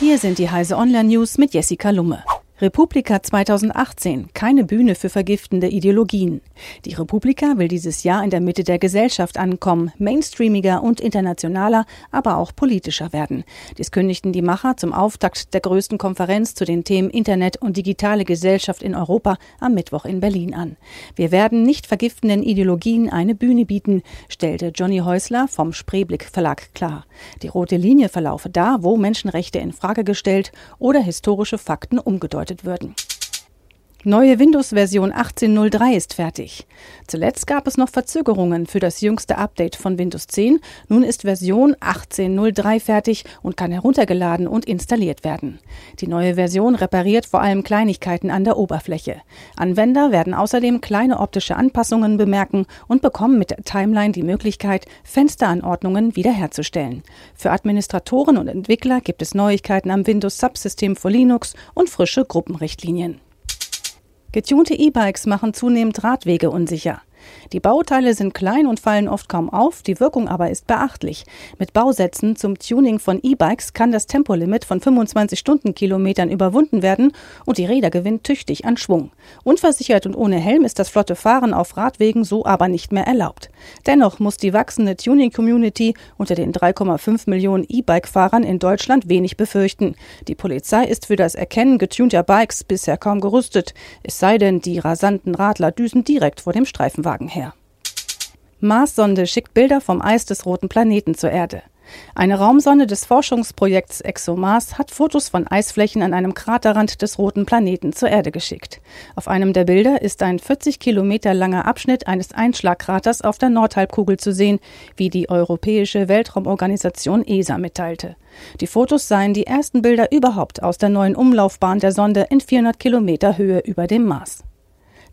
Hier sind die Heise Online News mit Jessica Lumme. Republika 2018, keine Bühne für vergiftende Ideologien. Die Republika will dieses Jahr in der Mitte der Gesellschaft ankommen, mainstreamiger und internationaler, aber auch politischer werden. Dies kündigten die Macher zum Auftakt der größten Konferenz zu den Themen Internet und digitale Gesellschaft in Europa am Mittwoch in Berlin an. Wir werden nicht vergiftenden Ideologien eine Bühne bieten, stellte Johnny Häusler vom Spreeblick Verlag klar. Die rote Linie verlaufe da, wo Menschenrechte in Frage gestellt oder historische Fakten umgedeutet angedeutet würden. Neue Windows-Version 18.03 ist fertig. Zuletzt gab es noch Verzögerungen für das jüngste Update von Windows 10. Nun ist Version 18.03 fertig und kann heruntergeladen und installiert werden. Die neue Version repariert vor allem Kleinigkeiten an der Oberfläche. Anwender werden außerdem kleine optische Anpassungen bemerken und bekommen mit der Timeline die Möglichkeit, Fensteranordnungen wiederherzustellen. Für Administratoren und Entwickler gibt es Neuigkeiten am Windows-Subsystem für Linux und frische Gruppenrichtlinien. Getunte E-Bikes machen zunehmend Radwege unsicher. Die Bauteile sind klein und fallen oft kaum auf, die Wirkung aber ist beachtlich. Mit Bausätzen zum Tuning von E-Bikes kann das Tempolimit von 25 Stundenkilometern überwunden werden und die Räder gewinnen tüchtig an Schwung. Unversichert und ohne Helm ist das flotte Fahren auf Radwegen so aber nicht mehr erlaubt. Dennoch muss die wachsende Tuning-Community unter den 3,5 Millionen E-Bike-Fahrern in Deutschland wenig befürchten. Die Polizei ist für das Erkennen getunter Bikes bisher kaum gerüstet, es sei denn, die rasanten Radler düsen direkt vor dem Streifenwagen. Umfragen her. Mars-Sonde schickt Bilder vom Eis des roten Planeten zur Erde. Eine Raumsonde des Forschungsprojekts ExoMars hat Fotos von Eisflächen an einem Kraterrand des roten Planeten zur Erde geschickt. Auf einem der Bilder ist ein 40 Kilometer langer Abschnitt eines Einschlagkraters auf der Nordhalbkugel zu sehen, wie die Europäische Weltraumorganisation ESA mitteilte. Die Fotos seien die ersten Bilder überhaupt aus der neuen Umlaufbahn der Sonde in 400 Kilometer Höhe über dem Mars.